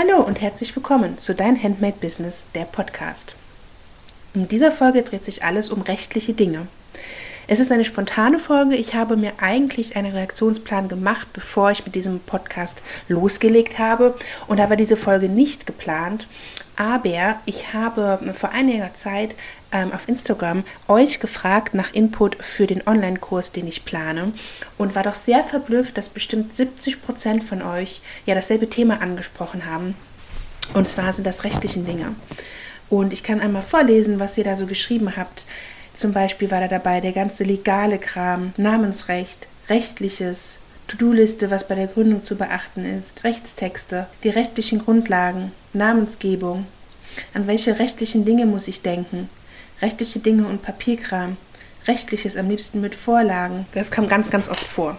Hallo und herzlich willkommen zu Dein Handmade Business, der Podcast. In dieser Folge dreht sich alles um rechtliche Dinge. Es ist eine spontane Folge. Ich habe mir eigentlich einen Reaktionsplan gemacht, bevor ich mit diesem Podcast losgelegt habe. Und war diese Folge nicht geplant. Aber ich habe vor einiger Zeit ähm, auf Instagram euch gefragt nach Input für den Online-Kurs, den ich plane. Und war doch sehr verblüfft, dass bestimmt 70 Prozent von euch ja dasselbe Thema angesprochen haben. Und zwar sind das rechtlichen Dinge. Und ich kann einmal vorlesen, was ihr da so geschrieben habt. Zum Beispiel war da dabei der ganze legale Kram, Namensrecht, rechtliches, To-Do-Liste, was bei der Gründung zu beachten ist, Rechtstexte, die rechtlichen Grundlagen, Namensgebung. An welche rechtlichen Dinge muss ich denken? Rechtliche Dinge und Papierkram. Rechtliches am liebsten mit Vorlagen. Das kam ganz, ganz oft vor.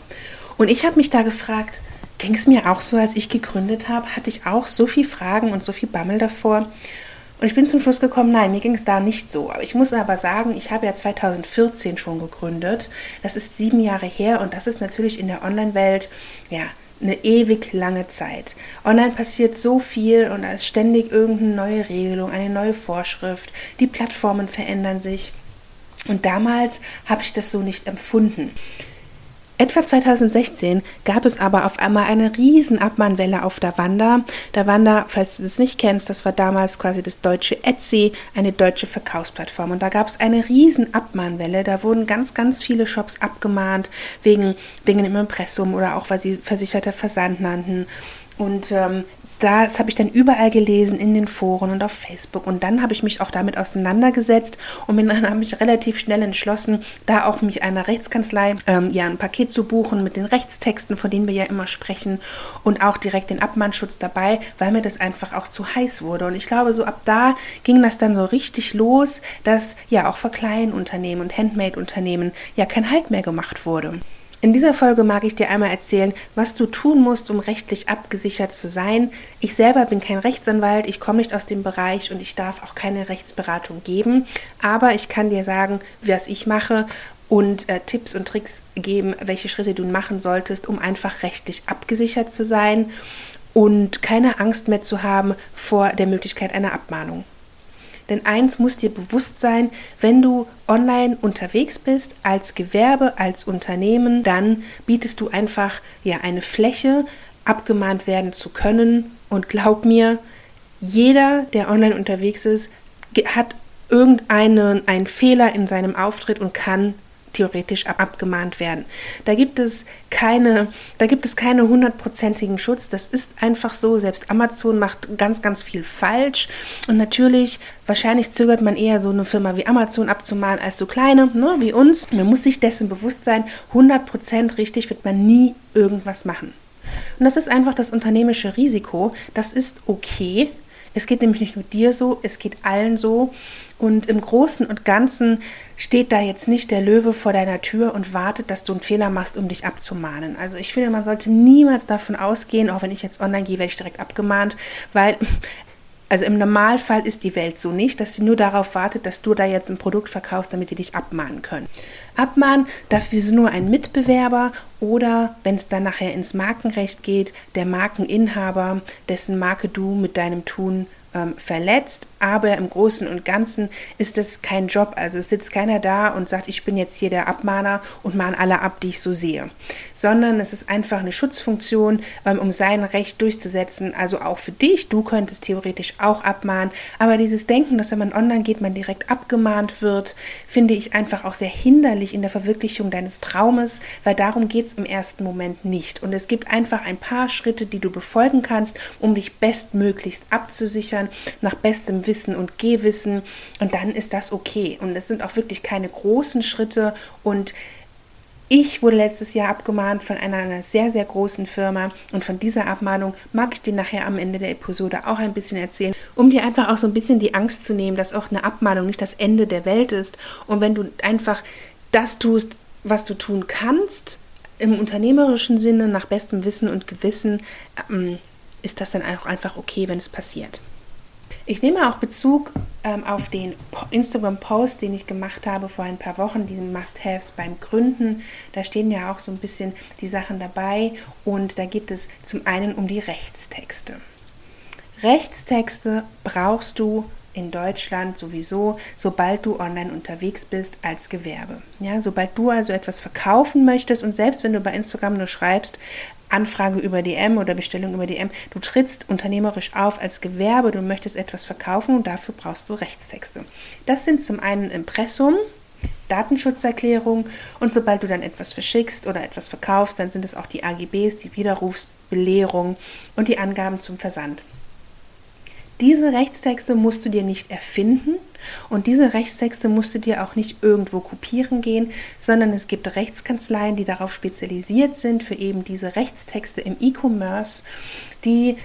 Und ich habe mich da gefragt, ging es mir auch so, als ich gegründet habe? Hatte ich auch so viele Fragen und so viel Bammel davor? Und ich bin zum Schluss gekommen, nein, mir ging es da nicht so. Ich muss aber sagen, ich habe ja 2014 schon gegründet. Das ist sieben Jahre her und das ist natürlich in der Online-Welt, ja, eine ewig lange Zeit. Online passiert so viel und da ist ständig irgendeine neue Regelung, eine neue Vorschrift. Die Plattformen verändern sich. Und damals habe ich das so nicht empfunden. Etwa 2016 gab es aber auf einmal eine riesen Abmahnwelle auf der Wanda. Der Wanda, falls du das nicht kennst, das war damals quasi das deutsche Etsy, eine deutsche Verkaufsplattform. Und da gab es eine riesen Abmahnwelle. Da wurden ganz, ganz viele Shops abgemahnt wegen Dingen im Impressum oder auch, weil sie versicherter Versand nannten. Und ähm, das habe ich dann überall gelesen in den Foren und auf Facebook. Und dann habe ich mich auch damit auseinandergesetzt und bin dann habe ich relativ schnell entschlossen, da auch mich einer Rechtskanzlei ähm, ja ein Paket zu buchen mit den Rechtstexten, von denen wir ja immer sprechen und auch direkt den Abmahnschutz dabei, weil mir das einfach auch zu heiß wurde. Und ich glaube, so ab da ging das dann so richtig los, dass ja auch für Kleinunternehmen und Handmade-Unternehmen ja kein Halt mehr gemacht wurde. In dieser Folge mag ich dir einmal erzählen, was du tun musst, um rechtlich abgesichert zu sein. Ich selber bin kein Rechtsanwalt, ich komme nicht aus dem Bereich und ich darf auch keine Rechtsberatung geben, aber ich kann dir sagen, was ich mache und äh, Tipps und Tricks geben, welche Schritte du machen solltest, um einfach rechtlich abgesichert zu sein und keine Angst mehr zu haben vor der Möglichkeit einer Abmahnung. Denn eins muss dir bewusst sein, wenn du online unterwegs bist, als Gewerbe, als Unternehmen, dann bietest du einfach ja eine Fläche, abgemahnt werden zu können. Und glaub mir, jeder, der online unterwegs ist, hat irgendeinen einen Fehler in seinem Auftritt und kann theoretisch abgemahnt werden. Da gibt es keine, da gibt es keine hundertprozentigen Schutz. Das ist einfach so. Selbst Amazon macht ganz, ganz viel falsch. Und natürlich, wahrscheinlich zögert man eher so eine Firma wie Amazon abzumahnen als so kleine, ne, wie uns. Man muss sich dessen bewusst sein, 100% richtig wird man nie irgendwas machen. Und das ist einfach das unternehmische Risiko. Das ist okay. Es geht nämlich nicht nur dir so, es geht allen so. Und im Großen und Ganzen steht da jetzt nicht der Löwe vor deiner Tür und wartet, dass du einen Fehler machst, um dich abzumahnen. Also ich finde, man sollte niemals davon ausgehen, auch wenn ich jetzt online gehe, werde ich direkt abgemahnt, weil also im Normalfall ist die Welt so nicht, dass sie nur darauf wartet, dass du da jetzt ein Produkt verkaufst, damit die dich abmahnen können. Abmahnen dafür ist nur ein Mitbewerber oder, wenn es dann nachher ins Markenrecht geht, der Markeninhaber, dessen Marke du mit deinem Tun ähm, verletzt, aber im Großen und Ganzen ist es kein Job. Also es sitzt keiner da und sagt, ich bin jetzt hier der Abmahner und mahne alle ab, die ich so sehe, sondern es ist einfach eine Schutzfunktion, ähm, um sein Recht durchzusetzen. Also auch für dich, du könntest theoretisch auch abmahnen, aber dieses Denken, dass wenn man online geht, man direkt abgemahnt wird, finde ich einfach auch sehr hinderlich in der Verwirklichung deines Traumes, weil darum geht es im ersten Moment nicht. Und es gibt einfach ein paar Schritte, die du befolgen kannst, um dich bestmöglichst abzusichern Büchern nach bestem Wissen und Gehwissen und dann ist das okay. Und es sind auch wirklich keine großen Schritte und ich wurde letztes Jahr abgemahnt von einer, einer, sehr, sehr großen Firma und von dieser Abmahnung mag ich dir nachher am Ende der Episode auch ein bisschen erzählen, um dir einfach auch so ein bisschen die Angst zu nehmen, dass auch eine Abmahnung nicht das Ende der Welt ist. Und wenn du einfach das tust, was du tun kannst, im unternehmerischen Sinne, nach bestem Wissen und Gewissen, ähm, ist das dann auch einfach okay, wenn es passiert. Ich nehme auch Bezug ähm, auf den Instagram-Post, den ich gemacht habe vor ein paar Wochen, diesen Must-Haves beim Gründen. Da stehen ja auch so ein bisschen die Sachen dabei und da geht es zum einen um die Rechtstexte. Rechtstexte brauchst du in Deutschland sowieso, sobald du online unterwegs bist als Gewerbe. Ja, sobald du also etwas verkaufen möchtest und selbst wenn du bei Instagram nur schreibst, Anfrage über DM oder Bestellung über DM, du trittst unternehmerisch auf als Gewerbe, du möchtest etwas verkaufen und dafür brauchst du Rechtstexte. Das sind zum einen Impressum, Datenschutzerklärung und sobald du dann etwas verschickst oder etwas verkaufst, dann sind es auch die AGBs, die Widerrufsbelehrung und die Angaben zum Versand. Diese Rechtstexte musst du dir nicht erfinden und diese Rechtstexte musst du dir auch nicht irgendwo kopieren gehen, sondern es gibt Rechtskanzleien, die darauf spezialisiert sind für eben diese Rechtstexte im E-Commerce, die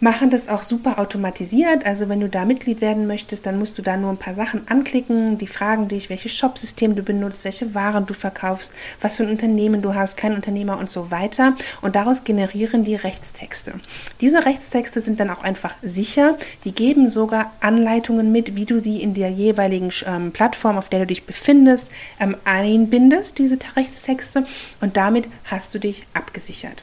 machen das auch super automatisiert. Also wenn du da Mitglied werden möchtest, dann musst du da nur ein paar Sachen anklicken. Die fragen dich, welches Shopsystem du benutzt, welche Waren du verkaufst, was für ein Unternehmen du hast, kein Unternehmer und so weiter. Und daraus generieren die Rechtstexte. Diese Rechtstexte sind dann auch einfach sicher. Die geben sogar Anleitungen mit, wie du sie in der jeweiligen ähm, Plattform, auf der du dich befindest, ähm, einbindest, diese Rechtstexte. Und damit hast du dich abgesichert.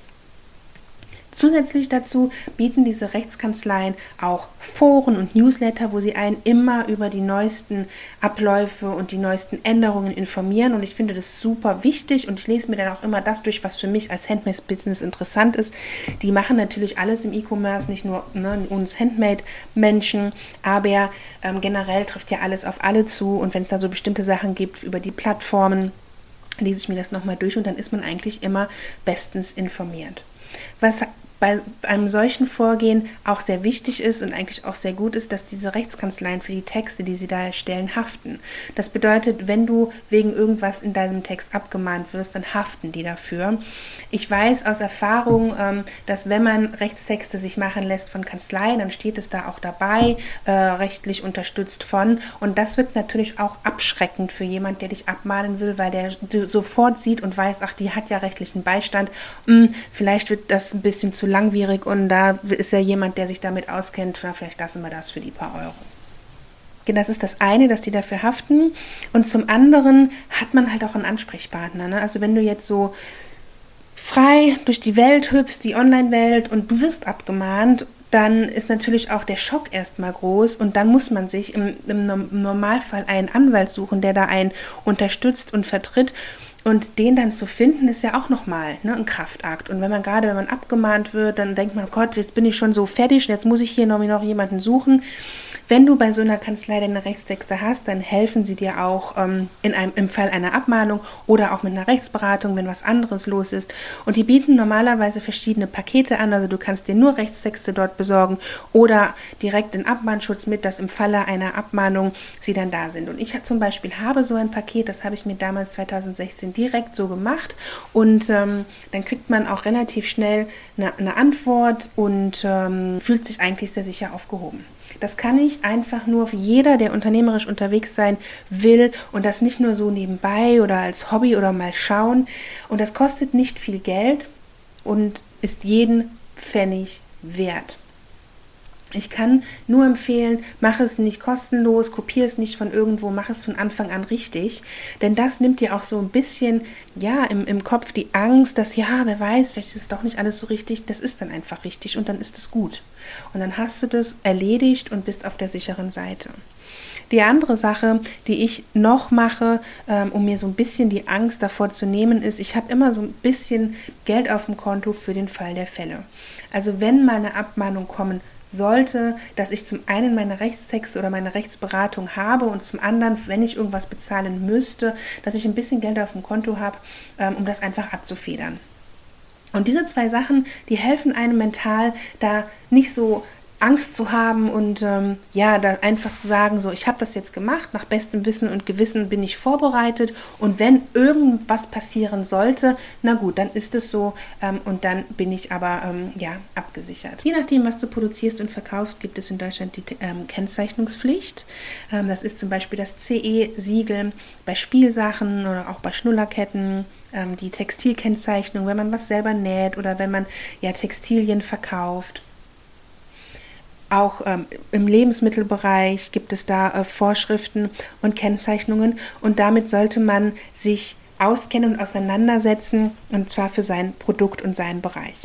Zusätzlich dazu bieten diese Rechtskanzleien auch Foren und Newsletter, wo sie einen immer über die neuesten Abläufe und die neuesten Änderungen informieren. Und ich finde das super wichtig und ich lese mir dann auch immer das durch, was für mich als Handmade-Business interessant ist. Die machen natürlich alles im E-Commerce, nicht nur ne, uns Handmade-Menschen, aber ähm, generell trifft ja alles auf alle zu. Und wenn es da so bestimmte Sachen gibt über die Plattformen, lese ich mir das nochmal durch und dann ist man eigentlich immer bestens informiert. Was bei einem solchen Vorgehen auch sehr wichtig ist und eigentlich auch sehr gut ist, dass diese Rechtskanzleien für die Texte, die sie da erstellen, haften. Das bedeutet, wenn du wegen irgendwas in deinem Text abgemahnt wirst, dann haften die dafür. Ich weiß aus Erfahrung, ähm, dass wenn man Rechtstexte sich machen lässt von Kanzleien, dann steht es da auch dabei, äh, rechtlich unterstützt von. Und das wird natürlich auch abschreckend für jemand, der dich abmahnen will, weil der sofort sieht und weiß, ach, die hat ja rechtlichen Beistand. Hm, vielleicht wird das ein bisschen zu langwierig und da ist ja jemand, der sich damit auskennt, na, vielleicht lassen wir das für die paar Euro. Das ist das eine, dass die dafür haften. Und zum anderen hat man halt auch einen Ansprechpartner. Ne? Also wenn du jetzt so frei durch die Welt hüpfst, die Online-Welt und du wirst abgemahnt, dann ist natürlich auch der Schock erstmal groß und dann muss man sich im, im Normalfall einen Anwalt suchen, der da einen unterstützt und vertritt. Und den dann zu finden, ist ja auch nochmal ne, ein Kraftakt. Und wenn man gerade, wenn man abgemahnt wird, dann denkt man, Gott, jetzt bin ich schon so fertig, jetzt muss ich hier noch, noch jemanden suchen. Wenn du bei so einer Kanzlei deine Rechtstexte hast, dann helfen sie dir auch ähm, in einem, im Fall einer Abmahnung oder auch mit einer Rechtsberatung, wenn was anderes los ist. Und die bieten normalerweise verschiedene Pakete an. Also du kannst dir nur Rechtstexte dort besorgen oder direkt den Abmahnschutz mit, dass im Falle einer Abmahnung sie dann da sind. Und ich zum Beispiel habe so ein Paket, das habe ich mir damals 2016 direkt so gemacht. Und ähm, dann kriegt man auch relativ schnell eine, eine Antwort und ähm, fühlt sich eigentlich sehr sicher aufgehoben. Das kann ich einfach nur für jeder, der unternehmerisch unterwegs sein will und das nicht nur so nebenbei oder als Hobby oder mal schauen. Und das kostet nicht viel Geld und ist jeden Pfennig wert. Ich kann nur empfehlen, mach es nicht kostenlos, kopier es nicht von irgendwo, mach es von Anfang an richtig. Denn das nimmt dir auch so ein bisschen, ja, im, im Kopf die Angst, dass, ja, wer weiß, vielleicht ist es doch nicht alles so richtig. Das ist dann einfach richtig und dann ist es gut. Und dann hast du das erledigt und bist auf der sicheren Seite. Die andere Sache, die ich noch mache, ähm, um mir so ein bisschen die Angst davor zu nehmen, ist, ich habe immer so ein bisschen Geld auf dem Konto für den Fall der Fälle. Also wenn mal eine Abmahnung kommen sollte, dass ich zum einen meine Rechtstexte oder meine Rechtsberatung habe und zum anderen, wenn ich irgendwas bezahlen müsste, dass ich ein bisschen Geld auf dem Konto habe, ähm, um das einfach abzufedern. Und diese zwei Sachen, die helfen einem mental, da nicht so Angst zu haben und ähm, ja, da einfach zu sagen, so, ich habe das jetzt gemacht, nach bestem Wissen und Gewissen bin ich vorbereitet und wenn irgendwas passieren sollte, na gut, dann ist es so ähm, und dann bin ich aber ähm, ja abgesichert. Je nachdem, was du produzierst und verkaufst, gibt es in Deutschland die ähm, Kennzeichnungspflicht. Ähm, das ist zum Beispiel das CE-Siegel bei Spielsachen oder auch bei Schnullerketten ähm, die Textilkennzeichnung, wenn man was selber näht oder wenn man ja Textilien verkauft. Auch ähm, im Lebensmittelbereich gibt es da äh, Vorschriften und Kennzeichnungen und damit sollte man sich auskennen und auseinandersetzen und zwar für sein Produkt und seinen Bereich.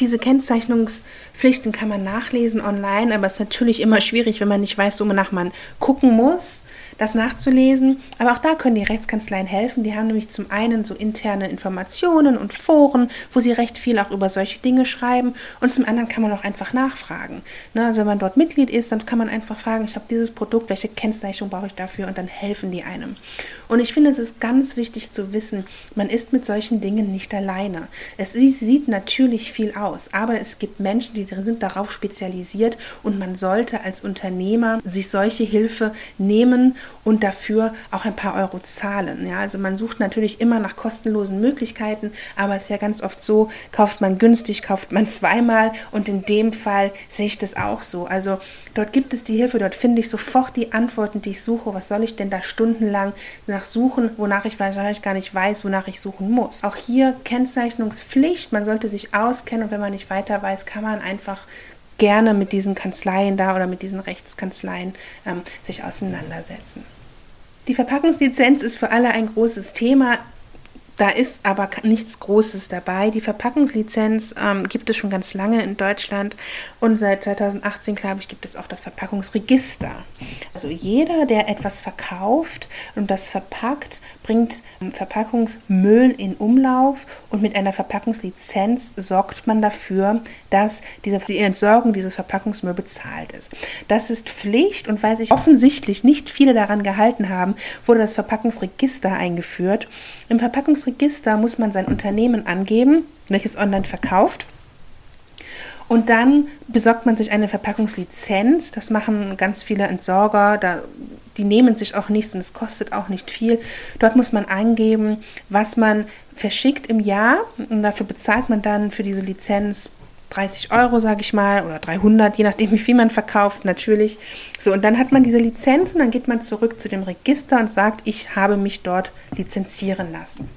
Diese Kennzeichnungspflichten kann man nachlesen online, aber es ist natürlich immer schwierig, wenn man nicht weiß, wonach man gucken muss das nachzulesen. Aber auch da können die Rechtskanzleien helfen. Die haben nämlich zum einen so interne Informationen und Foren, wo sie recht viel auch über solche Dinge schreiben. Und zum anderen kann man auch einfach nachfragen. Ne, also wenn man dort Mitglied ist, dann kann man einfach fragen, ich habe dieses Produkt, welche Kennzeichnung brauche ich dafür? Und dann helfen die einem. Und ich finde, es ist ganz wichtig zu wissen, man ist mit solchen Dingen nicht alleine. Es sieht natürlich viel aus, aber es gibt Menschen, die sind darauf spezialisiert und man sollte als Unternehmer sich solche Hilfe nehmen und dafür auch ein paar Euro zahlen. Ja, also man sucht natürlich immer nach kostenlosen Möglichkeiten, aber es ist ja ganz oft so, kauft man günstig, kauft man zweimal und in dem Fall sehe ich das auch so. Also dort gibt es die Hilfe, dort finde ich sofort die Antworten, die ich suche. Was soll ich denn da stundenlang nach suchen, wonach ich wahrscheinlich gar nicht weiß, wonach ich suchen muss. Auch hier Kennzeichnungspflicht, man sollte sich auskennen und wenn man nicht weiter weiß, kann man einfach gerne mit diesen Kanzleien da oder mit diesen Rechtskanzleien ähm, sich auseinandersetzen. Die Verpackungslizenz ist für alle ein großes Thema. Da ist aber nichts Großes dabei. Die Verpackungslizenz ähm, gibt es schon ganz lange in Deutschland und seit 2018, glaube ich, gibt es auch das Verpackungsregister. Also jeder, der etwas verkauft und das verpackt, bringt ähm, Verpackungsmüll in Umlauf und mit einer Verpackungslizenz sorgt man dafür, dass diese, die Entsorgung dieses Verpackungsmüll bezahlt ist. Das ist Pflicht und weil sich offensichtlich nicht viele daran gehalten haben, wurde das Verpackungsregister eingeführt. Im Verpackungsregister Register muss man sein Unternehmen angeben, welches online verkauft. Und dann besorgt man sich eine Verpackungslizenz. Das machen ganz viele Entsorger. Da, die nehmen sich auch nichts und es kostet auch nicht viel. Dort muss man angeben, was man verschickt im Jahr. Und dafür bezahlt man dann für diese Lizenz 30 Euro, sage ich mal, oder 300, je nachdem, wie viel man verkauft, natürlich. So, und dann hat man diese Lizenz und dann geht man zurück zu dem Register und sagt, ich habe mich dort lizenzieren lassen.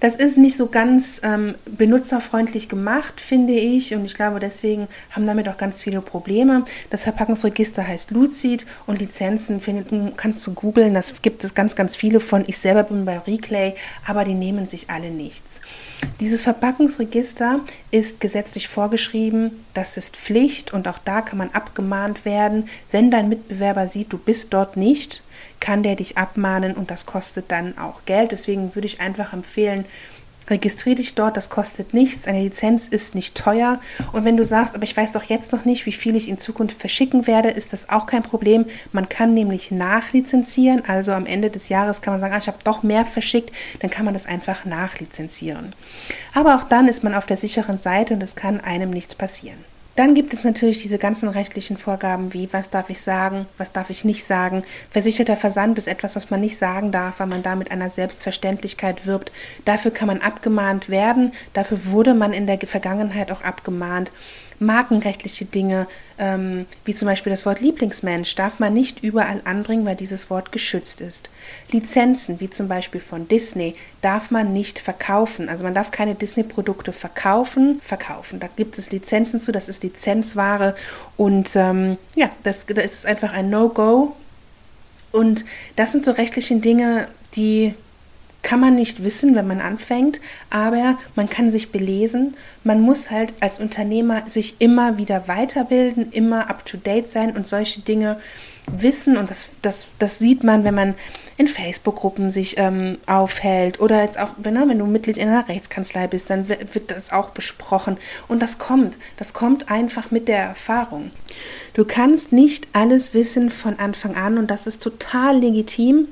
Das ist nicht so ganz ähm, benutzerfreundlich gemacht, finde ich. Und ich glaube, deswegen haben damit auch ganz viele Probleme. Das Verpackungsregister heißt Lucid und Lizenzen find, kannst du googeln. Das gibt es ganz, ganz viele von. Ich selber bin bei Reclay, aber die nehmen sich alle nichts. Dieses Verpackungsregister ist gesetzlich vorgeschrieben. Das ist Pflicht und auch da kann man abgemahnt werden, wenn dein Mitbewerber sieht, du bist dort nicht kann der dich abmahnen und das kostet dann auch Geld. Deswegen würde ich einfach empfehlen, registriere dich dort, das kostet nichts, eine Lizenz ist nicht teuer. Und wenn du sagst, aber ich weiß doch jetzt noch nicht, wie viel ich in Zukunft verschicken werde, ist das auch kein Problem. Man kann nämlich nachlizenzieren, also am Ende des Jahres kann man sagen, ah, ich habe doch mehr verschickt, dann kann man das einfach nachlizenzieren. Aber auch dann ist man auf der sicheren Seite und es kann einem nichts passieren. Dann gibt es natürlich diese ganzen rechtlichen Vorgaben wie, was darf ich sagen, was darf ich nicht sagen. Versicherter Versand ist etwas, was man nicht sagen darf, weil man da mit einer Selbstverständlichkeit wirbt. Dafür kann man abgemahnt werden, dafür wurde man in der Vergangenheit auch abgemahnt markenrechtliche Dinge, ähm, wie zum Beispiel das Wort Lieblingsmensch, darf man nicht überall anbringen, weil dieses Wort geschützt ist. Lizenzen, wie zum Beispiel von Disney, darf man nicht verkaufen. Also man darf keine Disney-Produkte verkaufen, verkaufen. Da gibt es Lizenzen zu, das ist Lizenzware und ähm, ja, das, das ist einfach ein No-Go. Und das sind so rechtliche Dinge, die kann man nicht wissen, wenn man anfängt, aber man kann sich belesen. Man muss halt als Unternehmer sich immer wieder weiterbilden, immer up-to-date sein und solche Dinge wissen. Und das, das, das sieht man, wenn man in Facebook-Gruppen sich ähm, aufhält oder jetzt auch, wenn, wenn du Mitglied in einer Rechtskanzlei bist, dann wird das auch besprochen. Und das kommt, das kommt einfach mit der Erfahrung. Du kannst nicht alles wissen von Anfang an und das ist total legitim.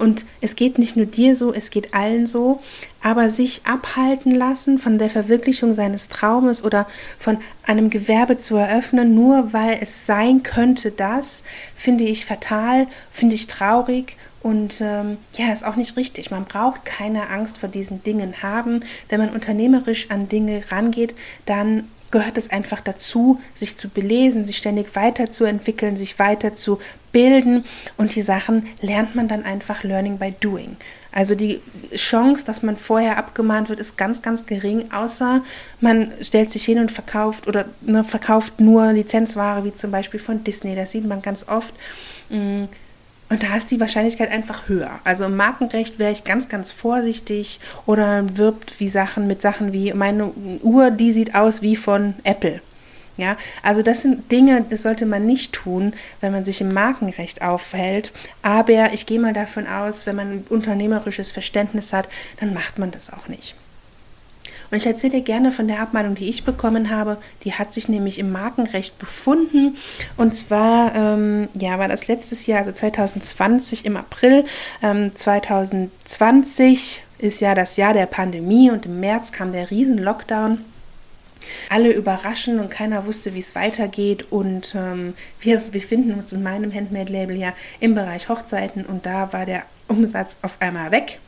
Und es geht nicht nur dir so, es geht allen so, aber sich abhalten lassen von der Verwirklichung seines Traumes oder von einem Gewerbe zu eröffnen, nur weil es sein könnte, das finde ich fatal, finde ich traurig und ähm, ja, ist auch nicht richtig. Man braucht keine Angst vor diesen Dingen haben. Wenn man unternehmerisch an Dinge rangeht, dann gehört es einfach dazu, sich zu belesen, sich ständig weiterzuentwickeln, sich weiterzubilden und die Sachen lernt man dann einfach Learning by Doing. Also die Chance, dass man vorher abgemahnt wird, ist ganz, ganz gering, außer man stellt sich hin und verkauft oder ne, verkauft nur Lizenzware, wie zum Beispiel von Disney. Das sieht man ganz oft. Mm, Und da ist die Wahrscheinlichkeit einfach höher. Also im Markenrecht wäre ich ganz, ganz vorsichtig oder wirbt wie Sachen mit Sachen wie meine Uhr, die sieht aus wie von Apple. Ja, also das sind Dinge, das sollte man nicht tun, wenn man sich im Markenrecht aufhält. Aber ich gehe mal davon aus, wenn man ein unternehmerisches Verständnis hat, dann macht man das auch nicht. Und ich erzähle dir gerne von der Abmahnung, die ich bekommen habe. Die hat sich nämlich im Markenrecht befunden. Und zwar, ähm, ja, war das letztes Jahr, also 2020 im April. Ähm, 2020 ist ja das Jahr der Pandemie und im März kam der Riesen-Lockdown alle überraschen und keiner wusste, wie es weitergeht. Und ähm, wir befinden uns in meinem Handmade-Label ja im Bereich Hochzeiten und da war der Umsatz auf einmal weg.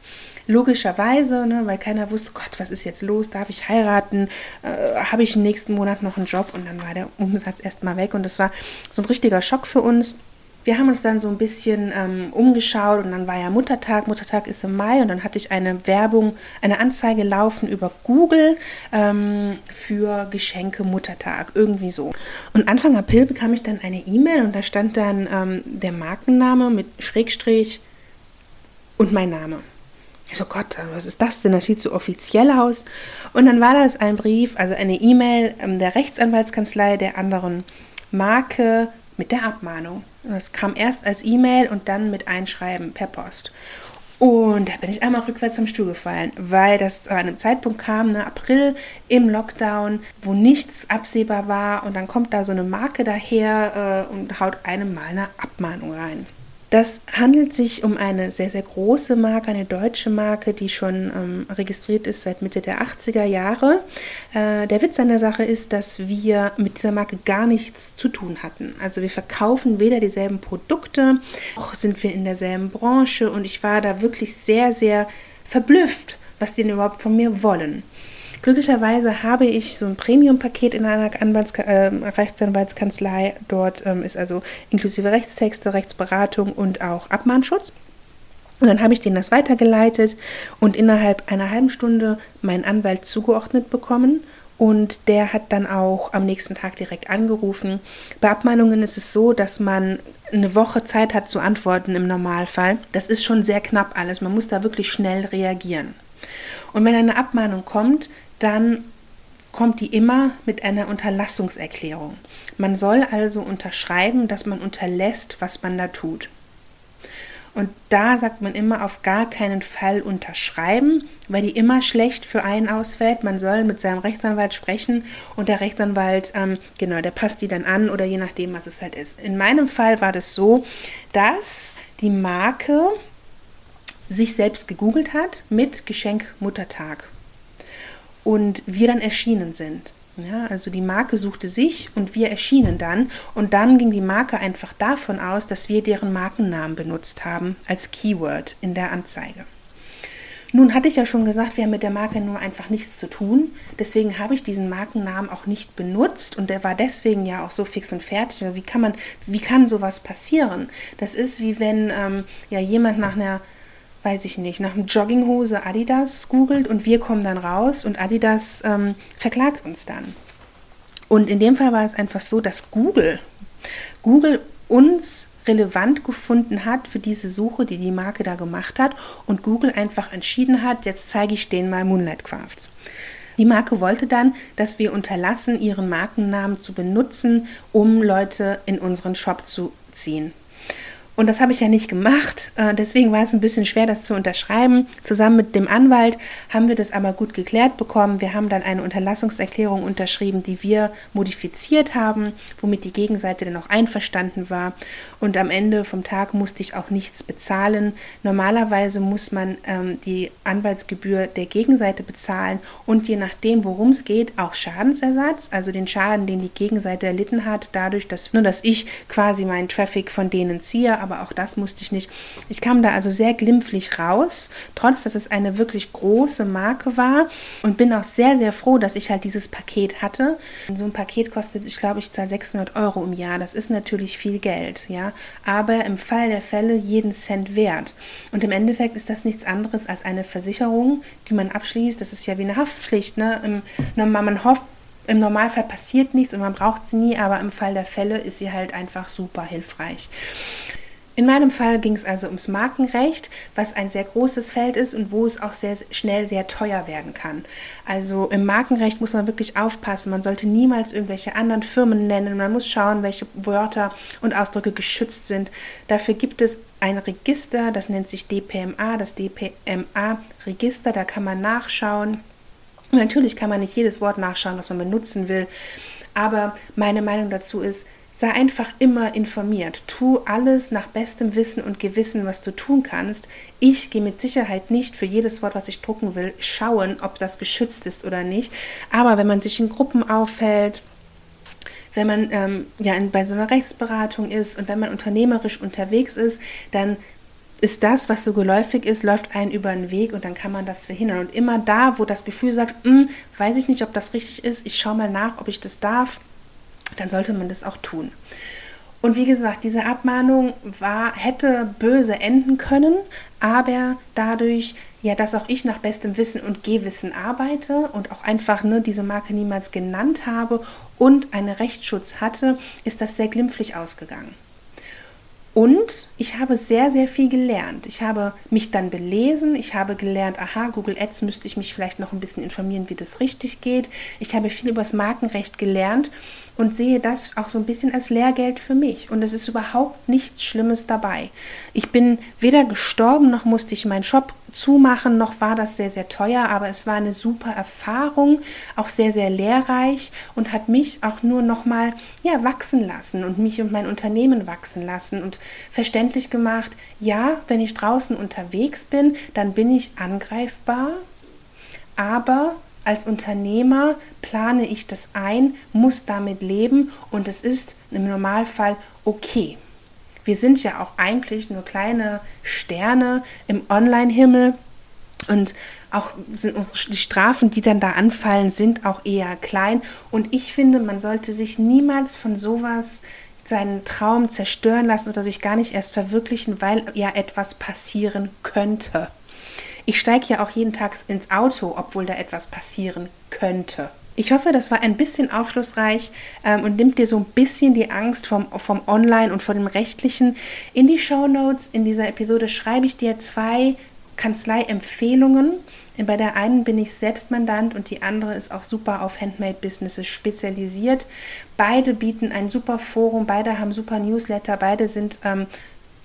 Logischerweise, ne, weil keiner wusste, Gott, was ist jetzt los? Darf ich heiraten? Äh, Habe ich im nächsten Monat noch einen Job? Und dann war der Umsatz erstmal weg. Und das war so ein richtiger Schock für uns. Wir haben uns dann so ein bisschen ähm, umgeschaut und dann war ja Muttertag. Muttertag ist im Mai und dann hatte ich eine Werbung, eine Anzeige laufen über Google ähm, für Geschenke Muttertag, irgendwie so. Und Anfang April bekam ich dann eine E-Mail und da stand dann ähm, der Markenname mit Schrägstrich und mein Name. Ich so, Gott, was ist das denn? Das sieht so offiziell aus. Und dann war das ein Brief, also eine E-Mail ähm, der Rechtsanwaltskanzlei der anderen Marke mit der Abmahnung. Und das kam erst als E-Mail und dann mit Einschreiben per Post. Und da bin ich einmal rückwärts am Stuhl gefallen, weil das zu einem Zeitpunkt kam, ne, April im Lockdown, wo nichts absehbar war. Und dann kommt da so eine Marke daher äh, und haut einem mal eine Abmahnung rein. Das handelt sich um eine sehr, sehr große Marke, eine deutsche Marke, die schon ähm, registriert ist seit Mitte der 80er Jahre. Äh, der Witz an der Sache ist, dass wir mit dieser Marke gar nichts zu tun hatten. Also wir verkaufen weder dieselben Produkte, noch sind wir in derselben Branche und ich war da wirklich sehr, sehr verblüfft, was die denn überhaupt von mir wollen. Glücklicherweise habe ich so ein Premium-Paket in einer Anwalts äh, Rechtsanwaltskanzlei. Dort ähm, ist also inklusive Rechtstexte, Rechtsberatung und auch Abmahnschutz. Und dann habe ich denen das weitergeleitet und innerhalb einer halben Stunde meinen Anwalt zugeordnet bekommen. Und der hat dann auch am nächsten Tag direkt angerufen. Bei Abmahnungen ist es so, dass man eine Woche Zeit hat zu antworten im Normalfall. Das ist schon sehr knapp alles. Man muss da wirklich schnell reagieren. Und wenn eine Abmahnung kommt, dann kommt die immer mit einer Unterlassungserklärung. Man soll also unterschreiben, dass man unterlässt, was man da tut. Und da sagt man immer auf gar keinen Fall unterschreiben, weil die immer schlecht für einen ausfällt. Man soll mit seinem Rechtsanwalt sprechen und der Rechtsanwalt, ähm, genau, der passt die dann an oder je nachdem, was es halt ist. In meinem Fall war das so, dass die Marke sich selbst gegoogelt hat mit Geschenk Muttertag und wir dann erschienen sind. Ja, also die Marke suchte sich und wir erschienen dann und dann ging die Marke einfach davon aus, dass wir deren Markennamen benutzt haben als Keyword in der Anzeige. Nun hatte ich ja schon gesagt, wir haben mit der Marke nur einfach nichts zu tun. Deswegen habe ich diesen Markennamen auch nicht benutzt und der war deswegen ja auch so fix und fertig. Also wie kann man, wie kann sowas passieren? Das ist wie wenn ähm, ja jemand nach einer weiß ich nicht, nach einem Jogginghose Adidas googelt und wir kommen dann raus und Adidas ähm, verklagt uns dann. Und in dem Fall war es einfach so, dass Google, Google uns relevant gefunden hat für diese Suche, die die Marke da gemacht hat und Google einfach entschieden hat, jetzt zeige ich denen mal Moonlight Crafts. Die Marke wollte dann, dass wir unterlassen, ihren Markennamen zu benutzen, um Leute in unseren Shop zu ziehen. Und das habe ich ja nicht gemacht. Äh, deswegen war es ein bisschen schwer, das zu unterschreiben. Zusammen mit dem Anwalt haben wir das aber gut geklärt bekommen. Wir haben dann eine Unterlassungserklärung unterschrieben, die wir modifiziert haben, womit die Gegenseite dann auch einverstanden war. Und am Ende vom Tag musste ich auch nichts bezahlen. Normalerweise muss man ähm, die Anwaltsgebühr der Gegenseite bezahlen und je nachdem, worum es geht, auch Schadensersatz, also den Schaden, den die Gegenseite erlitten hat, dadurch, dass, nur dass ich quasi meinen Traffic von denen ziehe aber auch das musste ich nicht. Ich kam da also sehr glimpflich raus, trotz dass es eine wirklich große Marke war und bin auch sehr, sehr froh, dass ich halt dieses Paket hatte. So ein Paket kostet, ich glaube, ich zahle 600 Euro im Jahr. Das ist natürlich viel Geld, ja, aber im Fall der Fälle jeden Cent wert. Und im Endeffekt ist das nichts anderes als eine Versicherung, die man abschließt. Das ist ja wie eine Haftpflicht, ne? Man hofft, im Normalfall passiert nichts und man braucht sie nie, aber im Fall der Fälle ist sie halt einfach super hilfreich. In meinem Fall ging es also ums Markenrecht, was ein sehr großes Feld ist und wo es auch sehr schnell sehr teuer werden kann. Also im Markenrecht muss man wirklich aufpassen. Man sollte niemals irgendwelche anderen Firmen nennen. Man muss schauen, welche Wörter und Ausdrücke geschützt sind. Dafür gibt es ein Register, das nennt sich DPMA, das DPMA-Register. Da kann man nachschauen. Natürlich kann man nicht jedes Wort nachschauen, was man benutzen will. Aber meine Meinung dazu ist, Sei einfach immer informiert. Tu alles nach bestem Wissen und Gewissen, was du tun kannst. Ich gehe mit Sicherheit nicht für jedes Wort, was ich drucken will, schauen, ob das geschützt ist oder nicht. Aber wenn man sich in Gruppen aufhält, wenn man ähm, ja in, bei so einer Rechtsberatung ist und wenn man unternehmerisch unterwegs ist, dann ist das, was so geläufig ist, läuft einen über den Weg und dann kann man das verhindern. Und immer da, wo das Gefühl sagt, hm, weiß ich nicht, ob das richtig ist, ich schaue mal nach, ob ich das darf, dann sollte man das auch tun. Und wie gesagt, diese Abmahnung war, hätte böse enden können, aber dadurch, ja, dass auch ich nach bestem Wissen und Gehwissen arbeite und auch einfach ne, diese Marke niemals genannt habe und einen Rechtsschutz hatte, ist das sehr glimpflich ausgegangen. Und ich habe sehr, sehr viel gelernt. Ich habe mich dann belesen. Ich habe gelernt, aha, Google Ads müsste ich mich vielleicht noch ein bisschen informieren, wie das richtig geht. Ich habe viel über das Markenrecht gelernt und sehe das auch so ein bisschen als Lehrgeld für mich. Und es ist überhaupt nichts Schlimmes dabei. Ich bin weder gestorben, noch musste ich meinen Shop zumachen, noch war das sehr, sehr teuer, aber es war eine super Erfahrung, auch sehr, sehr lehrreich und hat mich auch nur nochmal ja, wachsen lassen und mich und mein Unternehmen wachsen lassen und verständlich gemacht, ja, wenn ich draußen unterwegs bin, dann bin ich angreifbar, aber als Unternehmer plane ich das ein, muss damit leben und es ist im Normalfall okay. Wir sind ja auch eigentlich nur kleine Sterne im Online-Himmel und auch die Strafen, die dann da anfallen, sind auch eher klein. Und ich finde, man sollte sich niemals von sowas seinen Traum zerstören lassen oder sich gar nicht erst verwirklichen, weil ja etwas passieren könnte. Ich steige ja auch jeden Tag ins Auto, obwohl da etwas passieren könnte. Ich hoffe, das war ein bisschen aufschlussreich ähm, und nimmt dir so ein bisschen die Angst vom, vom Online und vor dem Rechtlichen. In die Show Notes in dieser Episode schreibe ich dir zwei Kanzlei-Empfehlungen. Bei der einen bin ich Selbstmandant und die andere ist auch super auf Handmade-Businesses spezialisiert. Beide bieten ein super Forum, beide haben super Newsletter, beide sind ähm,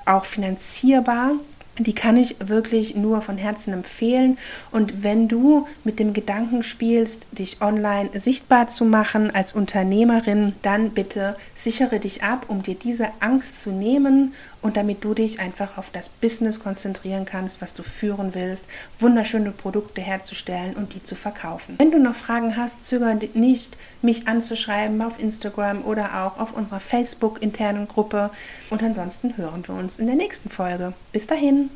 auch finanzierbar. Die kann ich wirklich nur von Herzen empfehlen. Und wenn du mit dem Gedanken spielst, dich online sichtbar zu machen als Unternehmerin, dann bitte sichere dich ab, um dir diese Angst zu nehmen und damit du dich einfach auf das Business konzentrieren kannst, was du führen willst, wunderschöne Produkte herzustellen und die zu verkaufen. Wenn du noch Fragen hast, zögere nicht, mich anzuschreiben auf Instagram oder auch auf unserer Facebook-internen Gruppe. Und ansonsten hören wir uns in der nächsten Folge. Bis dahin.